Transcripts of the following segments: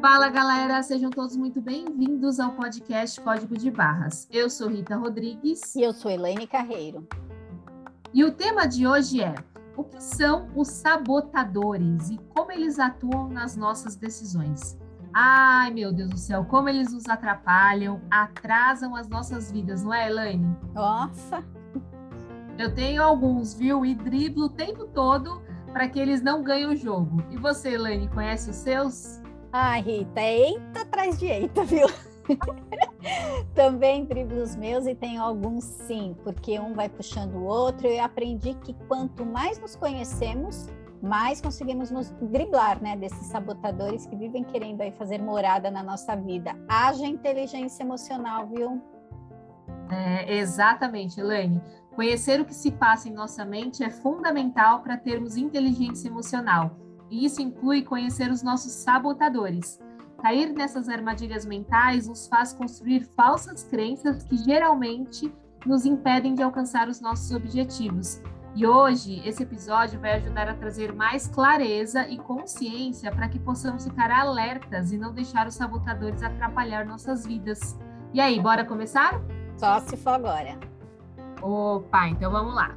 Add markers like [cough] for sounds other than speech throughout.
Fala galera, sejam todos muito bem-vindos ao podcast Código de Barras. Eu sou Rita Rodrigues. E eu sou Elaine Carreiro. E o tema de hoje é: o que são os sabotadores e como eles atuam nas nossas decisões? Ai, meu Deus do céu, como eles nos atrapalham, atrasam as nossas vidas, não é, Elaine? Nossa! Eu tenho alguns, viu? E driblo o tempo todo para que eles não ganhem o jogo. E você, Elaine, conhece os seus? Ai, Rita, é eita atrás de eita, viu? [laughs] Também driblo os meus e tenho alguns sim, porque um vai puxando o outro. Eu aprendi que quanto mais nos conhecemos, mais conseguimos nos driblar, né, desses sabotadores que vivem querendo aí fazer morada na nossa vida. Haja inteligência emocional, viu? É, exatamente, Elaine. Conhecer o que se passa em nossa mente é fundamental para termos inteligência emocional. E isso inclui conhecer os nossos sabotadores. Cair nessas armadilhas mentais nos faz construir falsas crenças que geralmente nos impedem de alcançar os nossos objetivos. E hoje, esse episódio vai ajudar a trazer mais clareza e consciência para que possamos ficar alertas e não deixar os sabotadores atrapalhar nossas vidas. E aí, bora começar? Só se for agora. Opa, então vamos lá.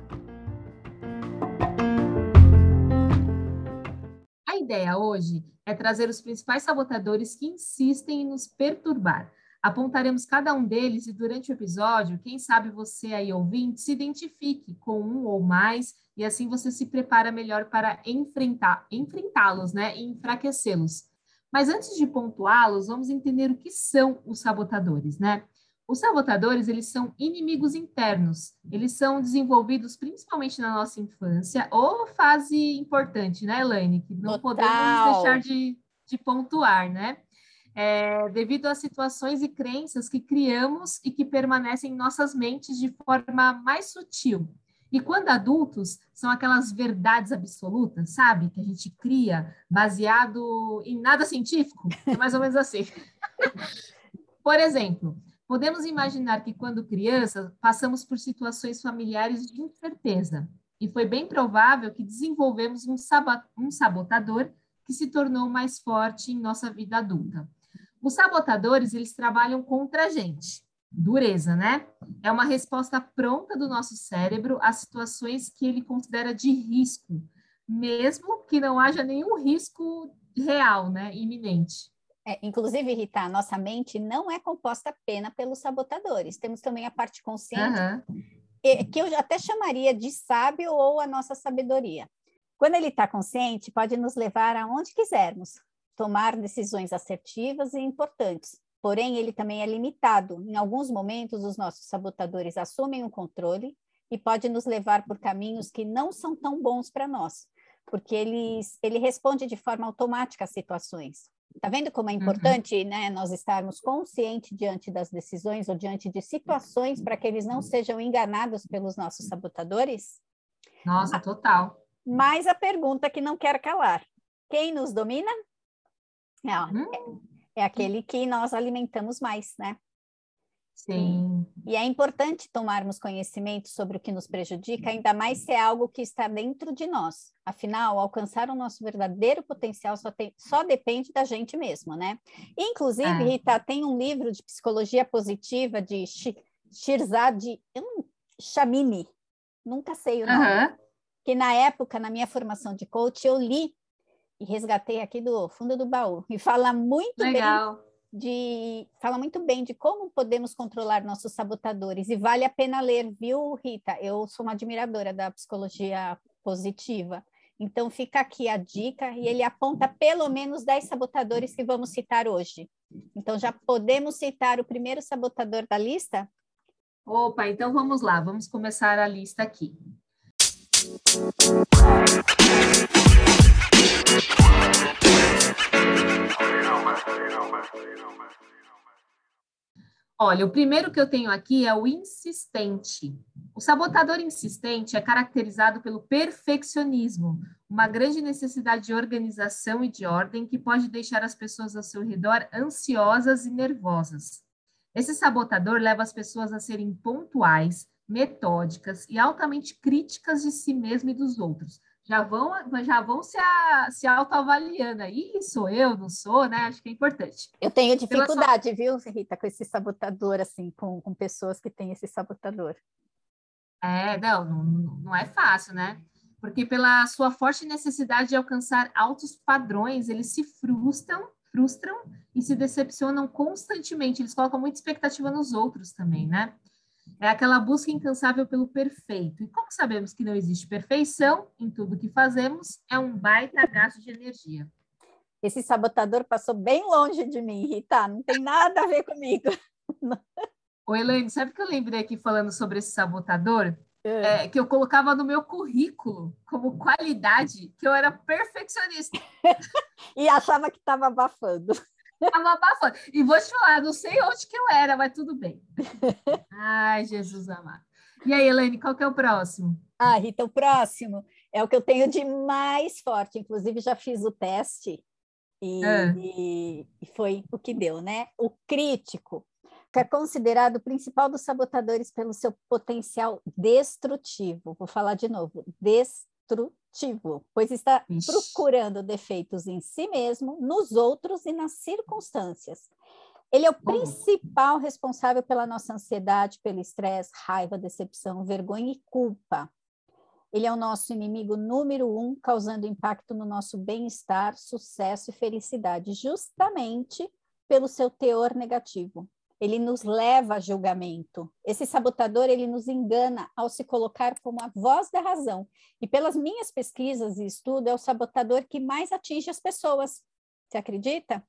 A ideia hoje é trazer os principais sabotadores que insistem em nos perturbar Apontaremos cada um deles e durante o episódio, quem sabe você aí ouvinte se identifique com um ou mais e assim você se prepara melhor para enfrentar enfrentá-los, né, e enfraquecê-los. Mas antes de pontuá-los, vamos entender o que são os sabotadores, né? Os sabotadores, eles são inimigos internos. Eles são desenvolvidos principalmente na nossa infância, ou fase importante, né, Elaine? Que não Total. podemos deixar de, de pontuar, né? é, devido às situações e crenças que criamos e que permanecem em nossas mentes de forma mais sutil. E quando adultos, são aquelas verdades absolutas, sabe? Que a gente cria baseado em nada científico. É mais ou menos assim. [laughs] por exemplo, podemos imaginar que quando crianças passamos por situações familiares de incerteza. E foi bem provável que desenvolvemos um, sabotador que se tornou mais forte em nossa vida adulta. Os sabotadores, eles trabalham contra a gente. Dureza, né? É uma resposta pronta do nosso cérebro às situações que ele considera de risco, mesmo que não haja nenhum risco real, né? Iminente. É, inclusive, Rita, a nossa mente não é composta apenas pelos sabotadores. Temos também a parte consciente, uhum. que eu até chamaria de sábio ou a nossa sabedoria. Quando ele está consciente, pode nos levar aonde quisermos, tomar decisões assertivas e importantes. Porém, ele também é limitado. Em alguns momentos, os nossos sabotadores assumem o controle e pode nos levar por caminhos que não são tão bons para nós, porque eles, ele responde de forma automática às situações. Está vendo como é uhum. importante uhum. né, nós estarmos conscientes diante das decisões ou diante de situações para que eles não sejam enganados pelos nossos sabotadores? Nossa, total. Mas a pergunta que não quer calar: quem nos domina? É, hum. é, aquele que nós alimentamos mais, né? Sim. E é importante tomarmos conhecimento sobre o que nos prejudica, ainda mais se é algo que está dentro de nós. Afinal, alcançar o nosso verdadeiro potencial só, tem, só depende da gente mesmo, né? Inclusive, é. Rita, tem um livro de psicologia positiva de Shirzad Shamini, nunca sei o nome, que na época, na minha formação de coach, eu li e resgatei aqui do fundo do baú. E fala muito Legal. bem de fala muito bem de como podemos controlar nossos sabotadores e vale a pena ler, viu, Rita? Eu sou uma admiradora da psicologia positiva. Então fica aqui a dica e ele aponta pelo menos 10 sabotadores que vamos citar hoje. Então já podemos citar o primeiro sabotador da lista? Opa, então vamos lá, vamos começar a lista aqui. Olha, o primeiro que eu tenho aqui é o insistente. O sabotador insistente é caracterizado pelo perfeccionismo, uma grande necessidade de organização e de ordem que pode deixar as pessoas ao seu redor ansiosas e nervosas. Esse sabotador leva as pessoas a serem pontuais, metódicas e altamente críticas de si mesmo e dos outros, já vão, já vão se, a, se autoavaliando aí, sou eu, não sou, né? Acho que é importante. Eu tenho dificuldade, sua... viu, Rita, com esse sabotador, assim, com, com pessoas que têm esse sabotador. É, não, não, não é fácil, né? Porque pela sua forte necessidade de alcançar altos padrões, eles se frustram, frustram e se decepcionam constantemente. Eles colocam muita expectativa nos outros também, né? É aquela busca incansável pelo perfeito. E como sabemos que não existe perfeição em tudo que fazemos, é um baita gasto de energia. Esse sabotador passou bem longe de mim, Rita. Não tem nada a ver comigo. [laughs] Ô, Elaine, sabe que eu lembrei aqui falando sobre esse sabotador? É. É, que eu colocava no meu currículo como qualidade que eu era perfeccionista. [laughs] e achava que estava abafando. [laughs] Estava abafando. E vou te falar, não sei onde que eu era, mas tudo bem. Ai, Jesus amado. E aí, Elaine, qual que é o próximo? Ah, Rita, o próximo é o que eu tenho de mais forte. Inclusive, já fiz o teste e, e, e foi o que deu, né? O crítico que é considerado o principal dos sabotadores pelo seu potencial destrutivo. Vou falar de novo, destrutivo, pois está Ixi. procurando defeitos em si mesmo, nos outros e nas circunstâncias. Ele é o principal responsável pela nossa ansiedade, pelo estresse, raiva, decepção, vergonha e culpa. Ele é o nosso inimigo número um, causando impacto no nosso bem-estar, sucesso e felicidade, justamente pelo seu teor negativo ele nos leva a julgamento. Esse sabotador, ele nos engana ao se colocar como a voz da razão. E pelas minhas pesquisas e estudo, é o sabotador que mais atinge as pessoas. Você acredita?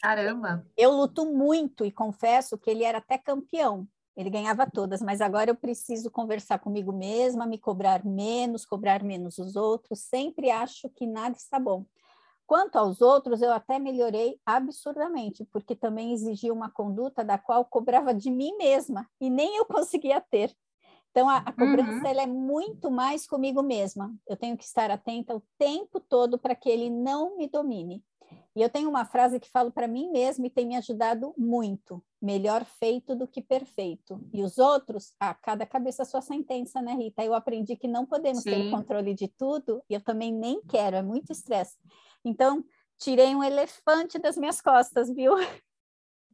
Caramba! Eu luto muito e confesso que ele era até campeão. Ele ganhava todas, mas agora eu preciso conversar comigo mesma, me cobrar menos, cobrar menos os outros. Sempre acho que nada está bom. Quanto aos outros, eu até melhorei absurdamente, porque também exigia uma conduta da qual cobrava de mim mesma e nem eu [laughs] conseguia ter. Então, a, a cobrança uhum. ela é muito mais comigo mesma. Eu tenho que estar atenta o tempo todo para que ele não me domine. E eu tenho uma frase que falo para mim mesma e tem me ajudado muito: melhor feito do que perfeito. E os outros, a ah, cada cabeça a sua sentença, né, Rita? Eu aprendi que não podemos Sim. ter o controle de tudo e eu também nem quero, é muito estresse. Então, tirei um elefante das minhas costas, viu?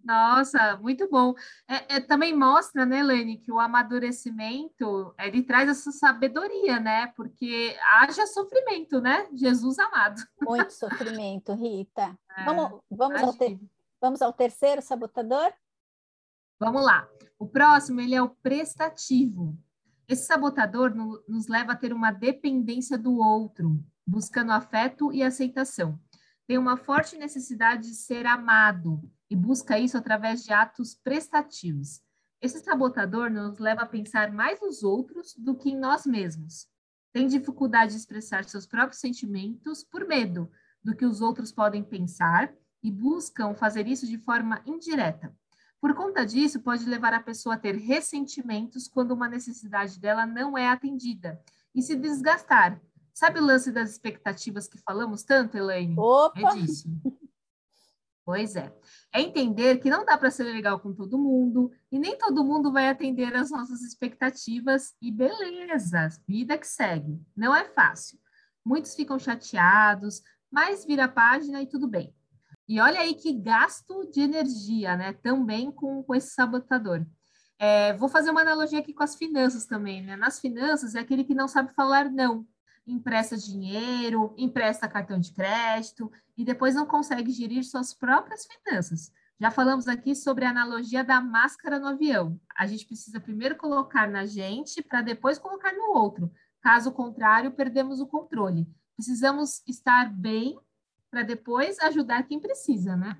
Nossa, muito bom. É, é, também mostra, né, Lene, que o amadurecimento, ele traz essa sabedoria, né? Porque haja sofrimento, né? Jesus amado. Muito sofrimento, Rita. [laughs] É, vamos, vamos, ao ter, vamos ao terceiro sabotador? Vamos lá. O próximo, ele é o prestativo. Esse sabotador no, nos leva a ter uma dependência do outro, buscando afeto e aceitação. Tem uma forte necessidade de ser amado e busca isso através de atos prestativos. Esse sabotador nos leva a pensar mais nos outros do que em nós mesmos. Tem dificuldade de expressar seus próprios sentimentos por medo do que os outros podem pensar e buscam fazer isso de forma indireta. Por conta disso, pode levar a pessoa a ter ressentimentos quando uma necessidade dela não é atendida e se desgastar, Sabe o lance das expectativas que falamos tanto, Elaine? Opa! É disso. Pois é. É entender que não dá para ser legal com todo mundo e nem todo mundo vai atender às nossas expectativas e beleza, vida que segue. Não é fácil. Muitos ficam chateados, mas vira a página e tudo bem. E olha aí que gasto de energia, né? Também com, com esse sabotador. É, vou fazer uma analogia aqui com as finanças também, né? Nas finanças é aquele que não sabe falar não empresta dinheiro, empresta cartão de crédito e depois não consegue gerir suas próprias finanças. Já falamos aqui sobre a analogia da máscara no avião. A gente precisa primeiro colocar na gente para depois colocar no outro. Caso contrário, perdemos o controle. Precisamos estar bem para depois ajudar quem precisa, né?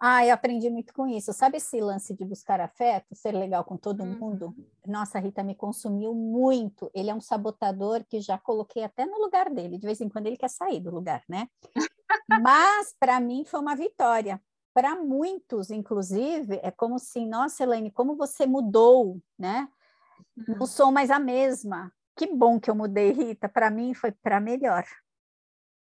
Ah, eu aprendi muito com isso. Sabe esse lance de buscar afeto, ser legal com todo uhum. mundo? Nossa, Rita, me consumiu muito. Ele é um sabotador que já coloquei até no lugar dele. De vez em quando ele quer sair do lugar, né? [laughs] Mas para mim foi uma vitória. Para muitos, inclusive, é como se, nossa, Elaine, como você mudou, né? Não uhum. sou mais a mesma. Que bom que eu mudei, Rita. Para mim foi para melhor.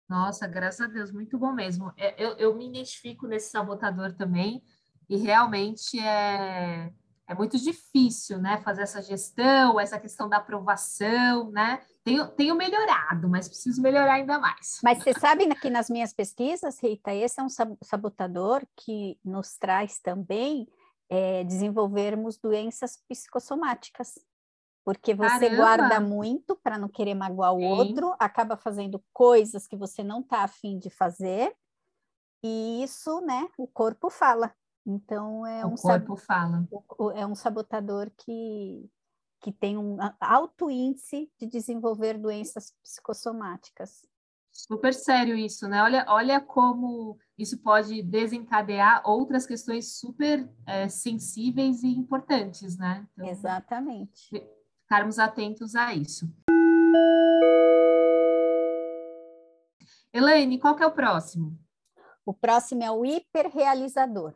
Nossa, graças a Deus, muito bom mesmo. É, eu, eu me identifico nesse sabotador também, e realmente é, é muito difícil, né, fazer essa gestão, essa questão da aprovação, né? tenho, tenho melhorado, mas preciso melhorar ainda mais. Mas você sabe que nas minhas pesquisas, Rita, esse é um sabotador que nos traz também é, desenvolvermos doenças psicossomáticas. Porque você Caramba. guarda muito para não querer magoar o Sim. outro, acaba fazendo coisas que você não está afim de fazer, e isso, né, o corpo fala. Então é o um corpo fala. É um sabotador que que tem um alto índice de desenvolver doenças psicossomáticas. Super sério isso, né? Olha, olha como isso pode desencadear outras questões super é, sensíveis e importantes, né? Então, Exatamente. Ficarmos atentos a isso. Elaine, qual que é o próximo? O próximo é o hiperrealizador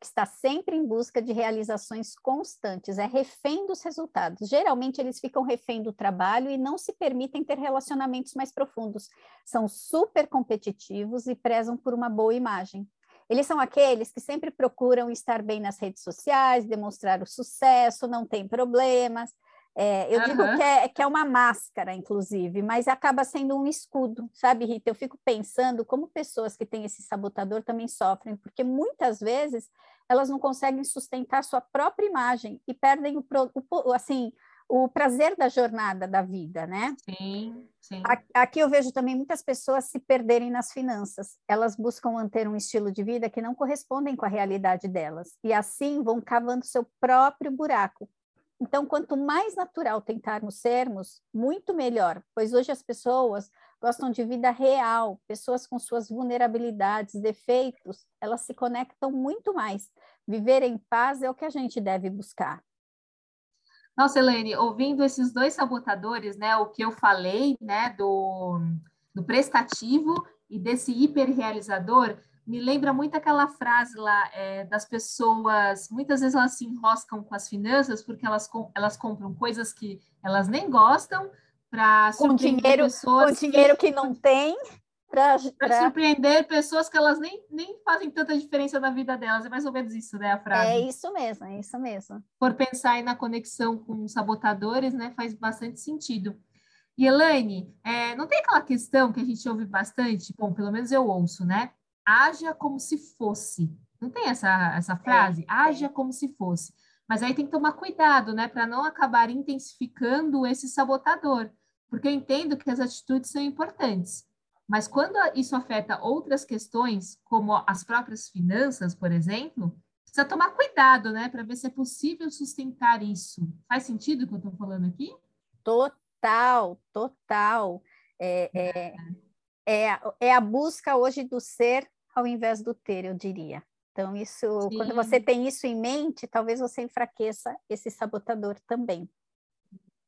que está sempre em busca de realizações constantes, é refém dos resultados. Geralmente eles ficam refém do trabalho e não se permitem ter relacionamentos mais profundos. São super competitivos e prezam por uma boa imagem. Eles são aqueles que sempre procuram estar bem nas redes sociais, demonstrar o sucesso, não tem problemas, é, eu uhum. digo que é, que é uma máscara, inclusive, mas acaba sendo um escudo, sabe, Rita? Eu fico pensando como pessoas que têm esse sabotador também sofrem, porque muitas vezes elas não conseguem sustentar sua própria imagem e perdem o, o assim, o prazer da jornada da vida, né? Sim, sim. Aqui eu vejo também muitas pessoas se perderem nas finanças. Elas buscam manter um estilo de vida que não correspondem com a realidade delas e assim vão cavando seu próprio buraco então, quanto mais natural tentarmos sermos, muito melhor, pois hoje as pessoas gostam de vida real, pessoas com suas vulnerabilidades, defeitos, elas se conectam muito mais. Viver em paz é o que a gente deve buscar. Nossa, Helene, ouvindo esses dois sabotadores, né, o que eu falei, né, do, do prestativo e desse hiperrealizador, me lembra muito aquela frase lá é, das pessoas, muitas vezes elas se enroscam com as finanças porque elas, elas compram coisas que elas nem gostam para surpreender dinheiro, pessoas. Com dinheiro que, que não tem. Para pra... surpreender pessoas que elas nem, nem fazem tanta diferença na vida delas. É mais ou menos isso, né, a frase? É isso mesmo, é isso mesmo. Por pensar aí na conexão com sabotadores, né, faz bastante sentido. E Elaine, é, não tem aquela questão que a gente ouve bastante, bom, pelo menos eu ouço, né? Haja como se fosse. Não tem essa, essa frase? É, haja é. como se fosse. Mas aí tem que tomar cuidado, né, para não acabar intensificando esse sabotador, porque eu entendo que as atitudes são importantes. Mas quando isso afeta outras questões, como as próprias finanças, por exemplo, precisa tomar cuidado, né, para ver se é possível sustentar isso. Faz sentido o que eu estou falando aqui? Total, total. É, é, é, é a busca hoje do ser ao invés do ter, eu diria. Então, isso, Sim. quando você tem isso em mente, talvez você enfraqueça esse sabotador também.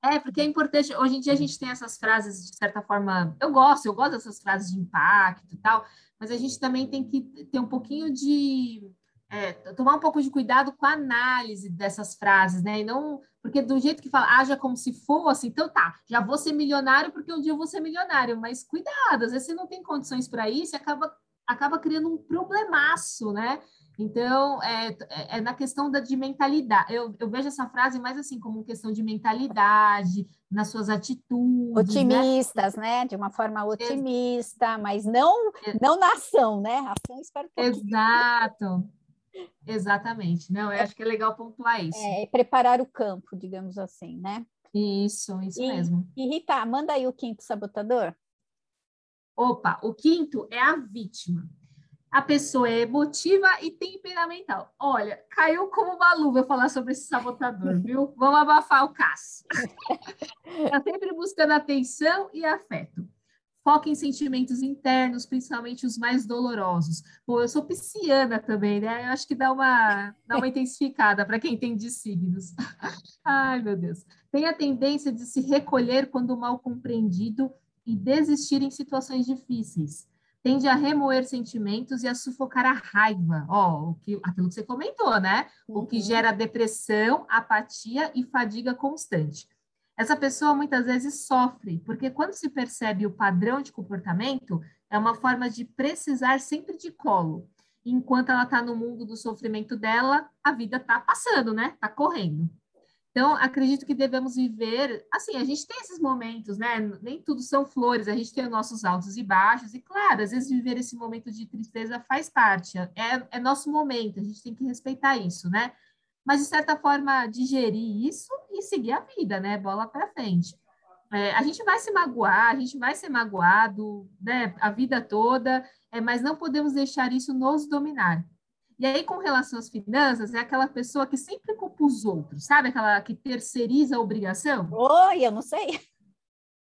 É, porque é importante, hoje em dia a gente tem essas frases, de certa forma, eu gosto, eu gosto dessas frases de impacto e tal, mas a gente também tem que ter um pouquinho de, é, tomar um pouco de cuidado com a análise dessas frases, né, e não, porque do jeito que fala, haja como se fosse, então tá, já vou ser milionário porque um dia eu vou ser milionário, mas cuidado, às vezes você não tem condições para isso e acaba acaba criando um problemaço, né? Então, é, é, na questão da, de mentalidade. Eu, eu vejo essa frase mais assim, como questão de mentalidade, nas suas atitudes. Né? Otimistas, né? né? De uma forma otimista, mas não, não na ação, né? Ação espero que. Exato. Exatamente. Não, eu é, acho que é legal pontuar isso. É, preparar o campo, digamos assim, né? Isso, isso e, mesmo. E Rita, manda aí o quinto sabotador. Opa, o quinto é a vítima. A pessoa é emotiva e temperamental. Olha, caiu como uma luva falar sobre esse sabotador, [laughs] viu? Vamos abafar o caso. Está sempre buscando atenção e afeto. Foca em sentimentos internos, principalmente os mais dolorosos. Bom, eu sou pisciana também, né? Eu acho que dá uma, dá uma intensificada para quem tem de signos. [laughs] Ai, meu Deus. Tem a tendência de se recolher quando mal compreendido e desistir em situações difíceis. Tende a remoer sentimentos e a sufocar a raiva. Ó, o que, aquilo que você comentou, né? O que uhum. gera depressão, apatia e fadiga constante. Essa pessoa muitas vezes sofre, porque quando se percebe o padrão de comportamento, é uma forma de precisar sempre de colo. Enquanto ela está no mundo do sofrimento dela, a vida está passando, né? Está correndo. Então, acredito que devemos viver, assim, a gente tem esses momentos, né? Nem tudo são flores, a gente tem os nossos altos e baixos, e claro, às vezes viver esse momento de tristeza faz parte, é, é nosso momento, a gente tem que respeitar isso, né? Mas, de certa forma, digerir isso e seguir a vida, né? Bola para frente. É, a gente vai se magoar, a gente vai ser magoado, né? A vida toda, é, mas não podemos deixar isso nos dominar. E aí, com relação às finanças, é aquela pessoa que sempre culpa os outros, sabe? Aquela que terceiriza a obrigação. Oi, eu não sei.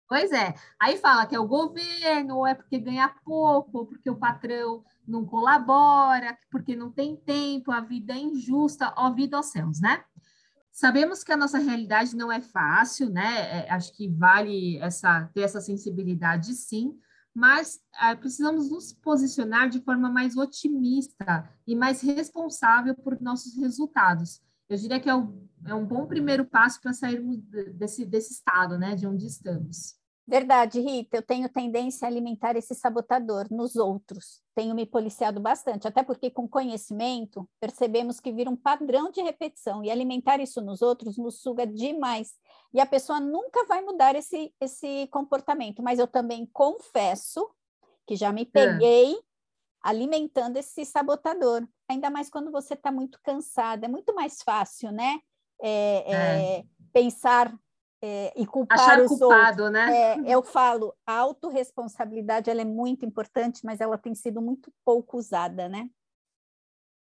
Pois é. Aí fala que é o governo, ou é porque ganha pouco, ou porque o patrão não colabora, porque não tem tempo, a vida é injusta, ó vida aos céus, né? Sabemos que a nossa realidade não é fácil, né? É, acho que vale essa ter essa sensibilidade, sim mas é, precisamos nos posicionar de forma mais otimista e mais responsável por nossos resultados. Eu diria que é, um é um bom primeiro passo para sairmos desse, desse estado, né, de onde estamos. Verdade, Rita, eu tenho tendência a alimentar esse sabotador nos outros. Tenho me policiado bastante, até porque com conhecimento percebemos que vira um padrão de repetição e alimentar isso nos outros nos suga demais. E a pessoa nunca vai mudar esse, esse comportamento, mas eu também confesso que já me é. peguei é. alimentando esse sabotador. Ainda mais quando você está muito cansada, é muito mais fácil, né? É, é. pensar é, e culpar Achar os culpado, outros. né? É, eu falo, a autorresponsabilidade ela é muito importante, mas ela tem sido muito pouco usada, né?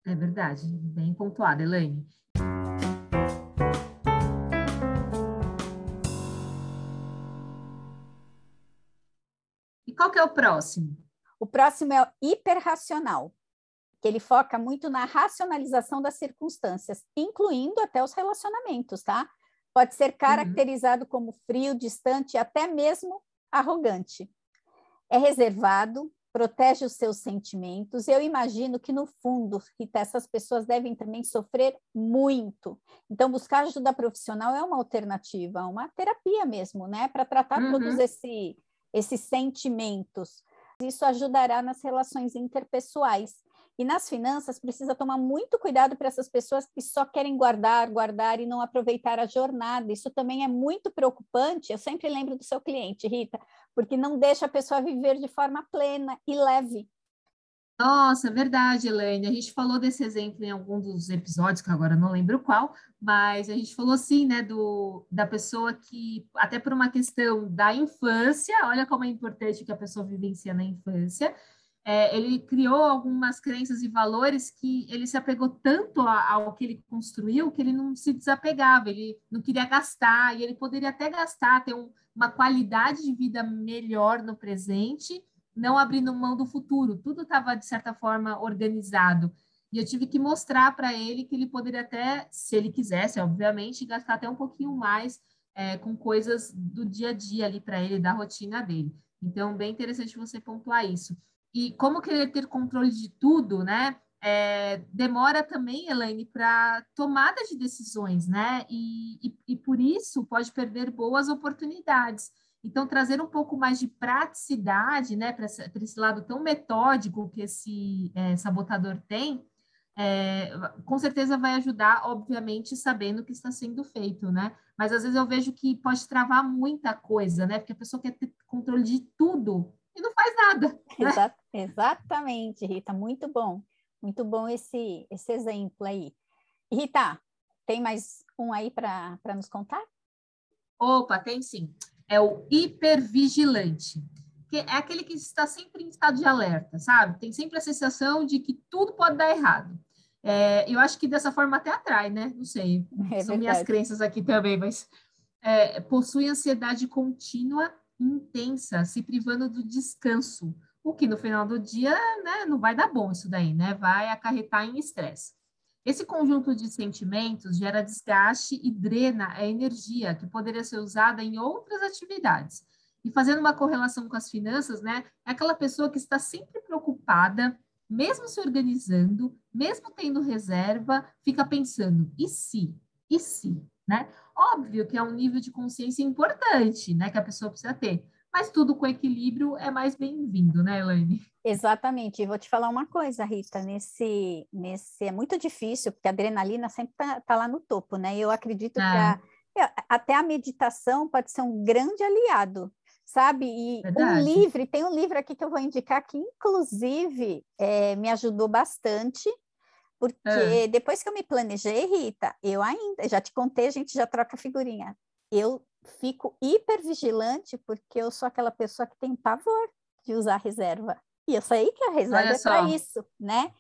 É verdade, bem pontuada, Elaine. E qual que é o próximo? O próximo é o hiperracional, que ele foca muito na racionalização das circunstâncias, incluindo até os relacionamentos, tá? Pode ser uhum. caracterizado uhum. como frio, distante e até mesmo arrogante. É reservado, protege os seus sentimentos. Eu imagino que, no fundo, Rita, essas pessoas devem também sofrer muito. Então, buscar ajuda profissional é uma alternativa, uma terapia mesmo, né? Para tratar uhum. todos esse, esses sentimentos. Isso ajudará nas relações interpessoais. E nas finanças, precisa tomar muito cuidado para essas pessoas que só querem guardar, guardar e não aproveitar a jornada. Isso também é muito preocupante. Eu sempre lembro do seu cliente, Rita, porque não deixa a pessoa viver de forma plena e leve. Nossa, é verdade, Elaine. A gente falou desse exemplo em algum dos episódios, que agora não lembro qual, mas a gente falou sim, né, do, da pessoa que, até por uma questão da infância, olha como é importante que a pessoa vivencia na infância, é, ele criou algumas crenças e valores que ele se apegou tanto ao que ele construiu que ele não se desapegava, ele não queria gastar, e ele poderia até gastar, ter um, uma qualidade de vida melhor no presente, não abrindo mão do futuro. Tudo estava, de certa forma, organizado. E eu tive que mostrar para ele que ele poderia até, se ele quisesse, obviamente, gastar até um pouquinho mais é, com coisas do dia a dia ali para ele, da rotina dele. Então, bem interessante você pontuar isso. E como querer ter controle de tudo, né? É, demora também, Elaine, para tomada de decisões, né? E, e, e, por isso pode perder boas oportunidades. Então, trazer um pouco mais de praticidade, né, para esse, esse, lado tão metódico que esse é, sabotador tem, é, com certeza vai ajudar, obviamente, sabendo o que está sendo feito, né? Mas às vezes eu vejo que pode travar muita coisa, né? Porque a pessoa quer ter controle de tudo e não faz nada. Né? Exa exatamente, Rita, muito bom. Muito bom esse, esse exemplo aí. Rita, tem mais um aí para nos contar? Opa, tem sim. É o hipervigilante, que é aquele que está sempre em estado de alerta, sabe? Tem sempre a sensação de que tudo pode dar errado. É, eu acho que dessa forma até atrai, né? Não sei, é são verdade. minhas crenças aqui também, mas é, possui ansiedade contínua intensa, se privando do descanso, o que no final do dia né, não vai dar bom isso daí, né? Vai acarretar em estresse. Esse conjunto de sentimentos gera desgaste e drena a energia que poderia ser usada em outras atividades. E fazendo uma correlação com as finanças, né? É aquela pessoa que está sempre preocupada, mesmo se organizando, mesmo tendo reserva, fica pensando, e se? E se? Né? Óbvio que é um nível de consciência importante, né, que a pessoa precisa ter, mas tudo com equilíbrio é mais bem-vindo, né, Elaine? Exatamente. E vou te falar uma coisa, Rita, nesse, nesse é muito difícil, porque a adrenalina sempre está tá lá no topo, né? Eu acredito que a, é, até a meditação pode ser um grande aliado, sabe? E Verdade. um livro, tem um livro aqui que eu vou indicar que, inclusive, é, me ajudou bastante, porque é. depois que eu me planejei, Rita, eu ainda, já te contei, a gente já troca figurinha. Eu fico hiper vigilante porque eu sou aquela pessoa que tem pavor de usar reserva. E eu sei que a reserva Olha é para isso, né?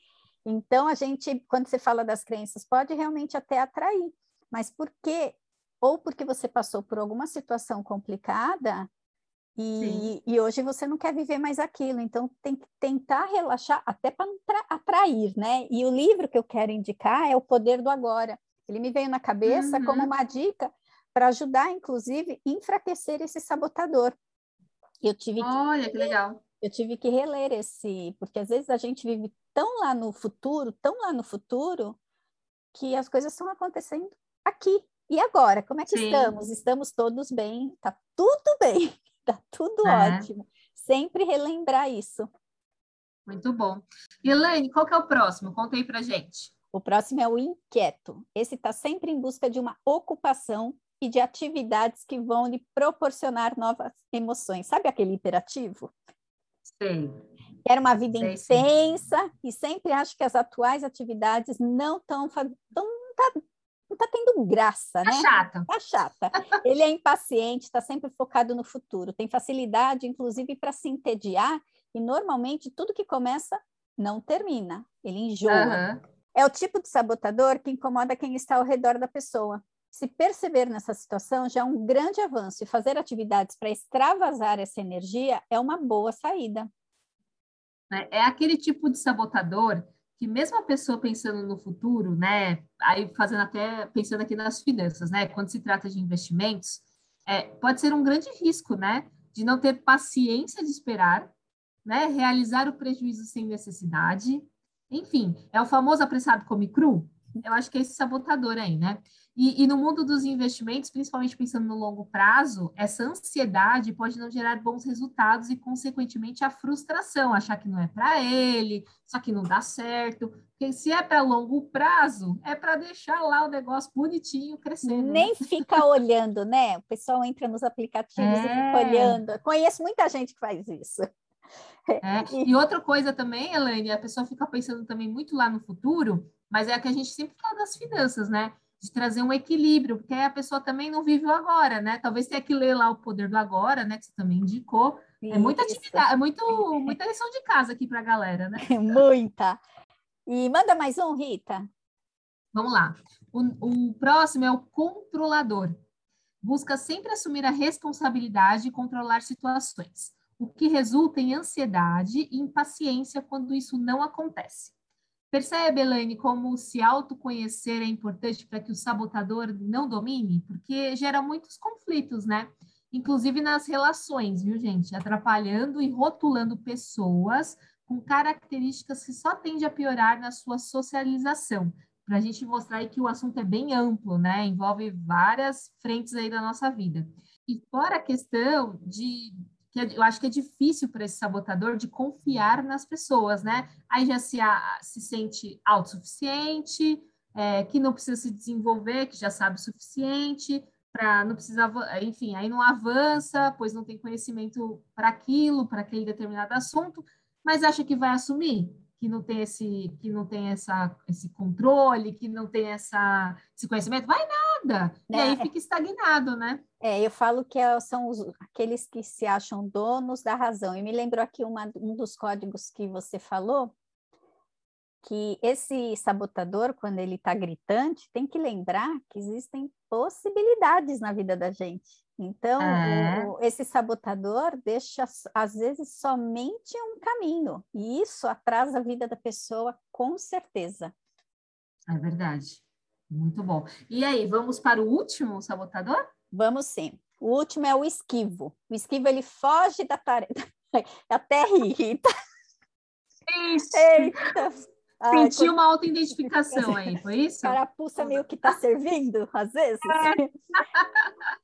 Então, a gente, quando você fala das crenças, pode realmente até atrair. Mas por quê? Ou porque você passou por alguma situação complicada e, e, hoje você não quer viver mais aquilo. Então, tem que tentar relaxar até para atrair, né? E o livro que eu quero indicar é O Poder do Agora. Ele me veio na cabeça uhum. como uma dica para ajudar, inclusive, enfraquecer esse sabotador. Eu tive Olha, que, que legal. Eu tive que reler esse, porque às vezes a gente vive tão lá no futuro, tão lá no futuro, que as coisas estão acontecendo aqui. E agora, como é que Sim. estamos? Estamos todos bem? Tá tudo bem, [laughs] tá tudo é. ótimo. Sempre relembrar isso. Muito bom. Elaine, qual que é o próximo? Conta aí pra gente. O próximo é o inquieto. Esse está sempre em busca de uma ocupação e de atividades que vão lhe proporcionar novas emoções. Sabe aquele hiperativo? Sim. Quer uma vida sei, intensa sim. e sempre acho que as atuais atividades não estão tá, não tá tendo graça, tá né? Chata. Tá chata. Ele é impaciente, está sempre focado no futuro, tem facilidade, inclusive, para se entediar, e normalmente tudo que começa não termina, ele enjoa. Uhum. É o tipo de sabotador que incomoda quem está ao redor da pessoa. Se perceber nessa situação já é um grande avanço e fazer atividades para extravasar essa energia é uma boa saída. É, é aquele tipo de sabotador que mesmo a pessoa pensando no futuro, né, aí fazendo até pensando aqui nas finanças, né, quando se trata de investimentos, é, pode ser um grande risco, né, de não ter paciência de esperar, né, realizar o prejuízo sem necessidade, enfim, é o famoso apressado come cru. Eu acho que é esse sabotador aí, né? E, e, no mundo dos investimentos, principalmente pensando no longo prazo, essa ansiedade pode não gerar bons resultados e, consequentemente, a frustração, achar que não é para ele, só que não dá certo. Porque se é para longo prazo, é para deixar lá o negócio bonitinho crescendo. Né? Nem fica olhando, né? O pessoal entra nos aplicativos é... e fica é. olhando. Conheço muita gente que faz isso. É. E outra coisa também, Elaine, a pessoa fica pensando também muito lá no futuro, mas é que a gente sempre fala das finanças, né? De trazer um equilíbrio, porque a pessoa também não vive o agora, né? Talvez tenha que ler lá o poder do agora, né? Que você também indicou. Isso. É muita atividade, é muito, muita lição de casa aqui para a galera, né? [laughs] muita. E manda mais um, Rita. Vamos lá. O, o próximo é o controlador. Busca sempre assumir a responsabilidade e controlar situações, o que resulta em ansiedade e impaciência quando isso não acontece. Percebe, Elaine, como se autoconhecer é importante para que o sabotador não domine? Porque gera muitos conflitos, né? Inclusive nas relações, viu, gente? Atrapalhando e rotulando pessoas com características que só tende a piorar na sua socialização. Para a gente mostrar aí que o assunto é bem amplo, né? Envolve várias frentes aí da nossa vida. E fora a questão de que eu acho que é difícil para esse sabotador de confiar nas pessoas, né? Aí já se, a, se sente autossuficiente, é, que não precisa se desenvolver, que já sabe o suficiente, para não precisar, enfim, aí não avança, pois não tem conhecimento para aquilo, para aquele determinado assunto, mas acha que vai assumir, que não tem esse, que não tem essa, esse controle, que não tem essa, esse conhecimento, vai nada. É. E aí fica estagnado, né? É, eu falo que é, são os, aqueles que se acham donos da razão. E me lembrou aqui uma, um dos códigos que você falou, que esse sabotador, quando ele está gritante, tem que lembrar que existem possibilidades na vida da gente. Então, é. o, esse sabotador deixa, às vezes, somente um caminho, e isso atrasa a vida da pessoa, com certeza. É verdade. Muito bom. E aí, vamos para o último sabotador? Vamos sim. O último é o esquivo. O esquivo, ele foge da tarefa. [laughs] Até irrita. Isso. Eita. Sentiu uma autoidentificação aí, foi [laughs] isso? Carapuça meio que está servindo, às vezes. É.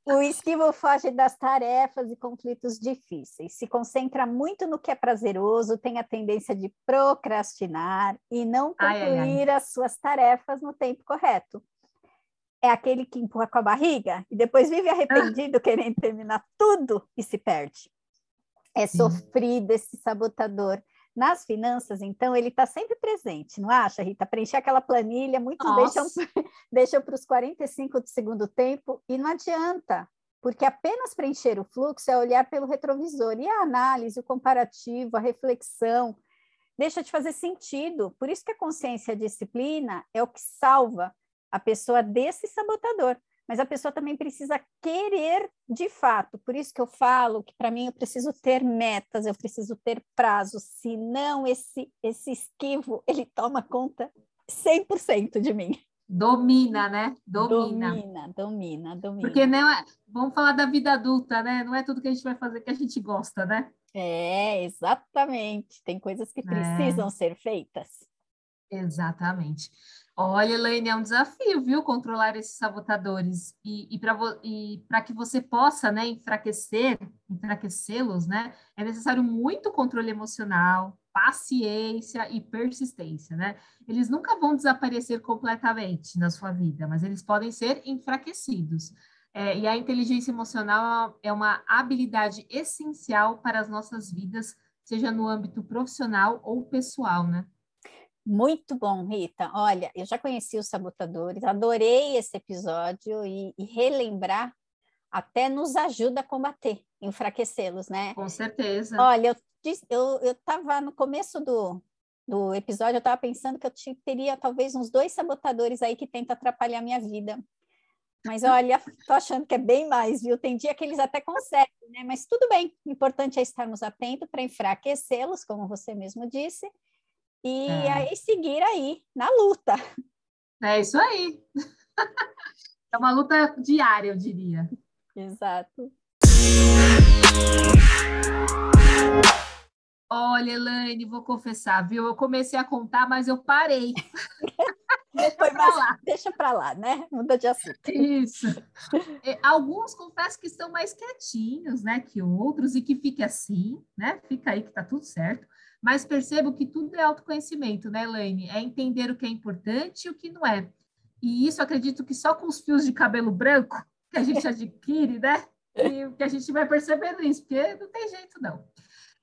[laughs] o esquivo foge das tarefas e conflitos difíceis, se concentra muito no que é prazeroso, tem a tendência de procrastinar e não concluir ai, ai, ai. as suas tarefas no tempo correto. É aquele que empurra com a barriga e depois vive arrependido, querendo terminar tudo e se perde. É sofrido esse sabotador nas finanças, então, ele está sempre presente, não acha, Rita? Preencher aquela planilha, muitos Nossa. deixam, [laughs] deixam para os 45 do segundo tempo e não adianta, porque apenas preencher o fluxo é olhar pelo retrovisor e a análise, o comparativo, a reflexão, deixa de fazer sentido. Por isso que a consciência e a disciplina é o que salva a pessoa desse sabotador mas a pessoa também precisa querer de fato. Por isso que eu falo que para mim eu preciso ter metas, eu preciso ter prazos, senão esse esse esquivo, ele toma conta 100% de mim. Domina, né? Domina. Domina, domina, domina. Porque não é, vamos falar da vida adulta, né? Não é tudo que a gente vai fazer que a gente gosta, né? É, exatamente. Tem coisas que é. precisam ser feitas. Exatamente. Olha, Elaine, é um desafio, viu, controlar esses sabotadores e, e para que você possa, né, enfraquecer, enfraquecê-los, né, é necessário muito controle emocional, paciência e persistência, né? Eles nunca vão desaparecer completamente na sua vida, mas eles podem ser enfraquecidos. É, e a inteligência emocional é uma habilidade essencial para as nossas vidas, seja no âmbito profissional ou pessoal, né? Muito bom, Rita. Olha, eu já conheci os sabotadores, adorei esse episódio e, e relembrar até nos ajuda a combater, enfraquecê-los, né? Com certeza. Olha, eu estava no começo do, do episódio, eu estava pensando que eu teria talvez uns dois sabotadores aí que tentam atrapalhar a minha vida. Mas [laughs] olha, tô achando que é bem mais, viu? Tem dia que eles até conseguem, né? Mas tudo bem. O importante é estarmos atentos para enfraquecê-los, como você mesmo disse, e é. aí seguir aí na luta. É isso aí. [laughs] É uma luta diária, eu diria. Exato. Olha, Elaine, vou confessar, viu? Eu comecei a contar, mas eu parei. [laughs] deixa para lá. Deixa para lá, né? Muda de assunto. Isso. É, alguns confesso que estão mais quietinhos, né, que outros, e que fique assim, né? Fica aí que tá tudo certo. Mas percebo que tudo é autoconhecimento, né, Elaine? É entender o que é importante e o que não é. E isso acredito que só com os fios de cabelo branco [laughs] que a gente adquire, né? E que a gente vai percebendo isso, porque não tem jeito, não.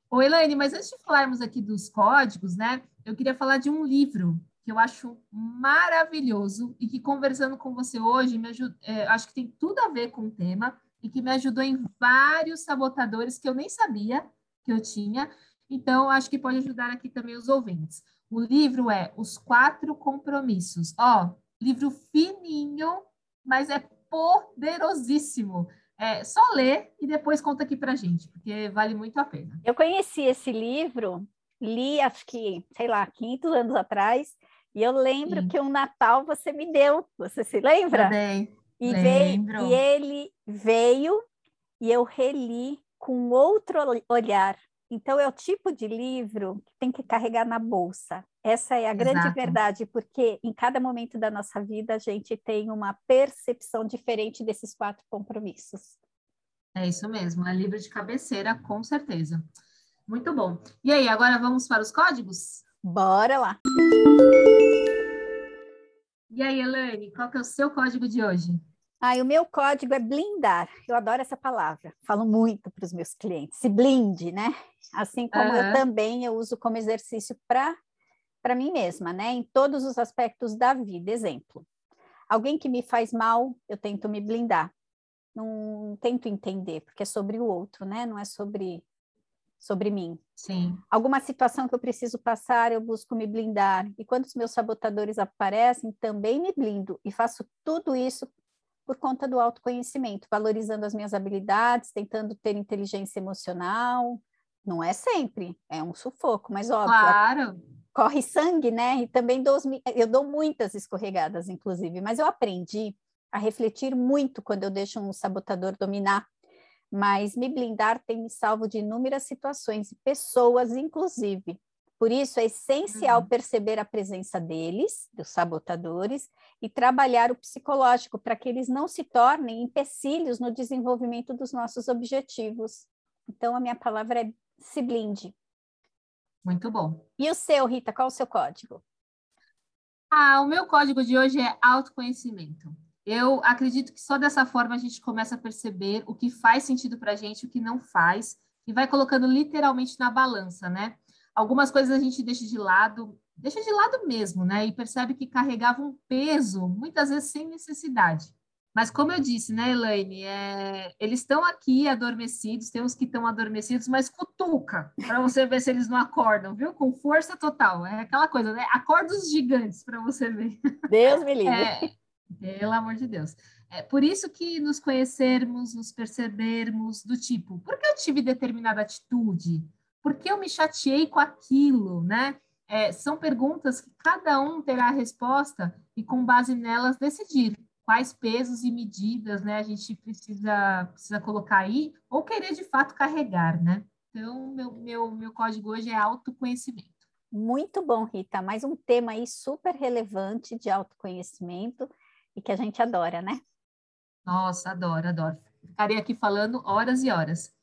Ô, Elaine, mas antes de falarmos aqui dos códigos, né? Eu queria falar de um livro que eu acho maravilhoso e que conversando com você hoje, me ajuda, é, acho que tem tudo a ver com o tema e que me ajudou em vários sabotadores que eu nem sabia que eu tinha então, acho que pode ajudar aqui também os ouvintes. O livro é Os Quatro Compromissos. Ó, livro fininho, mas é poderosíssimo. É só ler e depois conta aqui para gente, porque vale muito a pena. Eu conheci esse livro, li acho que, sei lá, 500 anos atrás, e eu lembro Sim. que um Natal você me deu, você se lembra? Também. E, veio, e ele veio e eu reli com outro olhar, então, é o tipo de livro que tem que carregar na bolsa. Essa é a Exato. grande verdade, porque em cada momento da nossa vida a gente tem uma percepção diferente desses quatro compromissos. É isso mesmo, é livro de cabeceira, com certeza. Muito bom. E aí, agora vamos para os códigos? Bora lá! E aí, Elaine, qual que é o seu código de hoje? Ah, o meu código é blindar. Eu adoro essa palavra. Falo muito para os meus clientes. Se blinde, né? Assim como uhum. eu também eu uso como exercício para para mim mesma, né? Em todos os aspectos da vida. Exemplo. Alguém que me faz mal, eu tento me blindar. Não tento entender, porque é sobre o outro, né? Não é sobre sobre mim. Sim. Alguma situação que eu preciso passar, eu busco me blindar. E quando os meus sabotadores aparecem, também me blindo e faço tudo isso por conta do autoconhecimento, valorizando as minhas habilidades, tentando ter inteligência emocional. Não é sempre, é um sufoco, mas óbvio. Claro. Corre sangue, né? E também dou, eu dou muitas escorregadas, inclusive, mas eu aprendi a refletir muito quando eu deixo um sabotador dominar. Mas me blindar tem me salvo de inúmeras situações e pessoas, inclusive, Por isso, é essencial Uhum. perceber a presença deles, dos sabotadores, e trabalhar o psicológico para que eles não se tornem empecilhos no desenvolvimento dos nossos objetivos. Então, a minha palavra é se blinde. Muito bom. E o seu, Rita, qual o seu código? Ah, o meu código de hoje é autoconhecimento. Eu acredito que só dessa forma a gente começa a perceber o que faz sentido para a gente, o que não faz, e vai colocando literalmente na balança, né? Algumas coisas a gente deixa de lado, deixa de lado mesmo, né? E percebe que carregava um peso, muitas vezes sem necessidade. Mas como eu disse, né, Elaine, é, eles estão aqui adormecidos, tem uns que estão adormecidos, mas cutuca, para você ver se eles não acordam, viu? Com força total. É aquela coisa, né? Acorda os gigantes para você ver. Deus me livre. [laughs] É, pelo amor de Deus. É por isso que nos conhecermos, nos percebermos do tipo, por que eu tive determinada atitude? Por que eu me chateei com aquilo, né? É, são perguntas que cada um terá a resposta e, com base nelas, decidir quais pesos e medidas né, a gente precisa, precisa colocar aí ou querer de fato carregar, né? Então, meu, meu, meu código hoje é autoconhecimento. Muito bom, Rita. Mais um tema aí super relevante de autoconhecimento e que a gente adora, né? Nossa, adoro, adoro. Ficaria aqui falando horas e horas.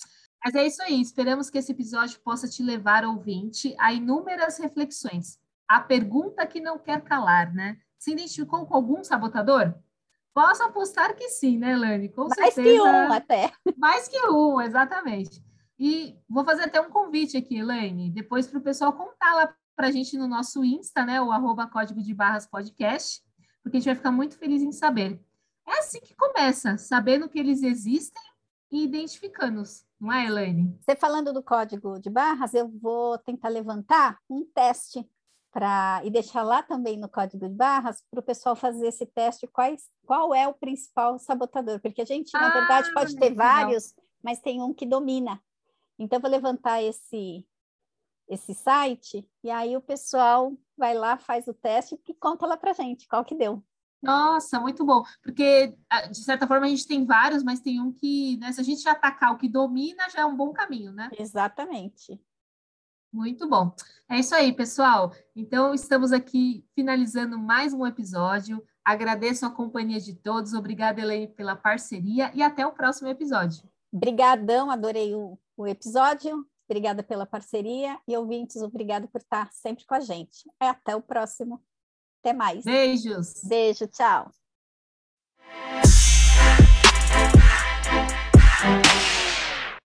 Mas é isso aí. Esperamos que esse episódio possa te levar, ouvinte, a inúmeras reflexões. A pergunta que não quer calar, né? Se identificou com algum sabotador? Posso apostar que sim, né, Lani? Com Mais certeza. que um até. Mais que um, exatamente. E vou fazer até um convite aqui, Elaine, depois para o pessoal contar lá para a gente no nosso Insta, né, o arroba código de barras podcast, porque a gente vai ficar muito feliz em saber. É assim que começa, sabendo que eles existem e identificando-os, não é, Elaine? Você falando do código de barras, eu vou tentar levantar um teste para e deixar lá também no código de barras para o pessoal fazer esse teste quais, qual é o principal sabotador, porque a gente, na Ah, verdade, pode ter legal. vários, mas tem um que domina. Então, eu vou levantar esse, esse site e aí o pessoal vai lá, faz o teste e conta lá para gente qual que deu. Nossa, muito bom. Porque, de certa forma, a gente tem vários, mas tem um que, né, se a gente atacar o que domina, já é um bom caminho, né? Exatamente. Muito bom. É isso aí, pessoal. Então, estamos aqui finalizando mais um episódio. Agradeço a companhia de todos. Obrigada, Elaine, pela parceria e até o próximo episódio. Brigadão, adorei o, o episódio. Obrigada pela parceria e ouvintes, obrigada por estar sempre com a gente. Até o próximo. Até mais. Beijos. Beijo, tchau.